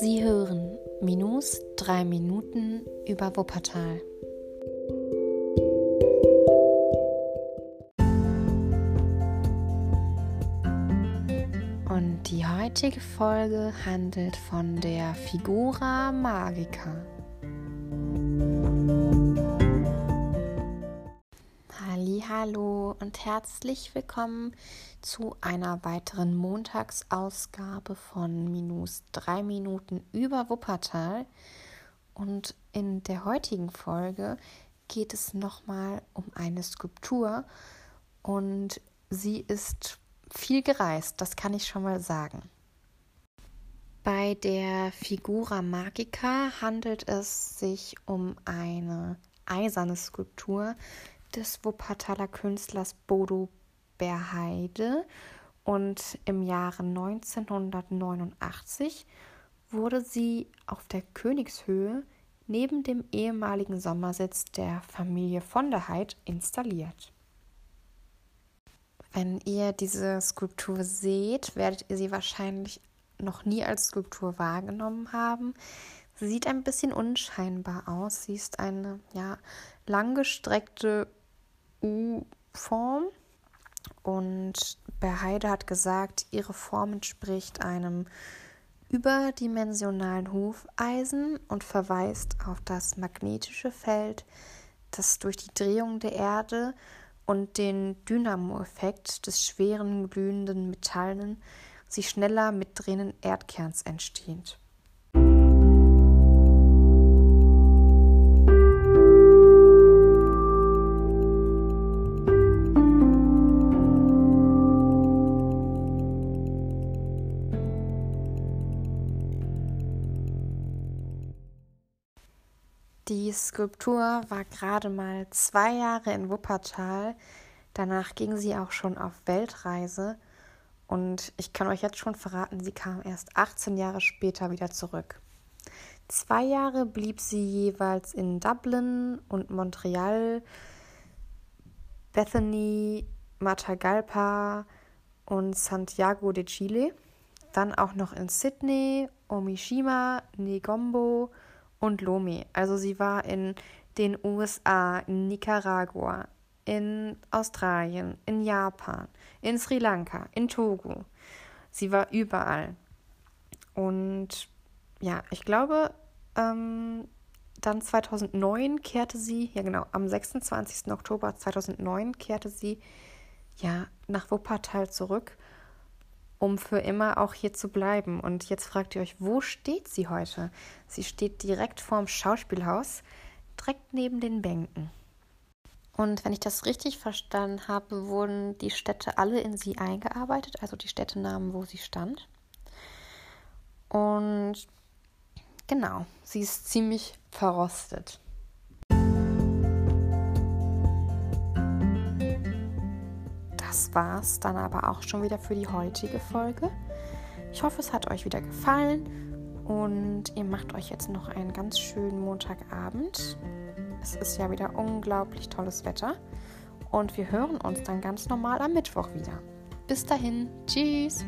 Sie hören Minus drei Minuten über Wuppertal. Und die heutige Folge handelt von der Figura Magica. Hallo und herzlich willkommen zu einer weiteren Montagsausgabe von Minus 3 Minuten über Wuppertal. Und in der heutigen Folge geht es nochmal um eine Skulptur und sie ist viel gereist, das kann ich schon mal sagen. Bei der Figura Magica handelt es sich um eine eiserne Skulptur, des Wuppertaler Künstlers Bodo Berheide und im Jahre 1989 wurde sie auf der Königshöhe neben dem ehemaligen Sommersitz der Familie von der Heid installiert. Wenn ihr diese Skulptur seht, werdet ihr sie wahrscheinlich noch nie als Skulptur wahrgenommen haben. Sie sieht ein bisschen unscheinbar aus. Sie ist eine ja, langgestreckte U-Form. Und Berheide hat gesagt, ihre Form entspricht einem überdimensionalen Hufeisen und verweist auf das magnetische Feld, das durch die Drehung der Erde und den Dynamo-Effekt des schweren glühenden Metallen sich schneller mitdrehenden Erdkerns entsteht. Die Skulptur war gerade mal zwei Jahre in Wuppertal. Danach ging sie auch schon auf Weltreise. Und ich kann euch jetzt schon verraten, sie kam erst 18 Jahre später wieder zurück. Zwei Jahre blieb sie jeweils in Dublin und Montreal, Bethany, Matagalpa und Santiago de Chile. Dann auch noch in Sydney, Omishima, Negombo und Lomé. Also sie war in den USA, in Nicaragua, in Australien, in Japan, in Sri Lanka, in Togo. Sie war überall. Und ja, ich glaube, ähm, dann 2009 kehrte sie, ja genau, am 26. Oktober 2009 kehrte sie ja nach Wuppertal zurück um für immer auch hier zu bleiben. Und jetzt fragt ihr euch, wo steht sie heute? Sie steht direkt vorm Schauspielhaus, direkt neben den Bänken. Und wenn ich das richtig verstanden habe, wurden die Städte alle in sie eingearbeitet, also die Städtenamen, wo sie stand. Und genau, sie ist ziemlich verrostet. Das war's dann aber auch schon wieder für die heutige Folge. Ich hoffe, es hat euch wieder gefallen und ihr macht euch jetzt noch einen ganz schönen Montagabend. Es ist ja wieder unglaublich tolles Wetter und wir hören uns dann ganz normal am Mittwoch wieder. Bis dahin, tschüss!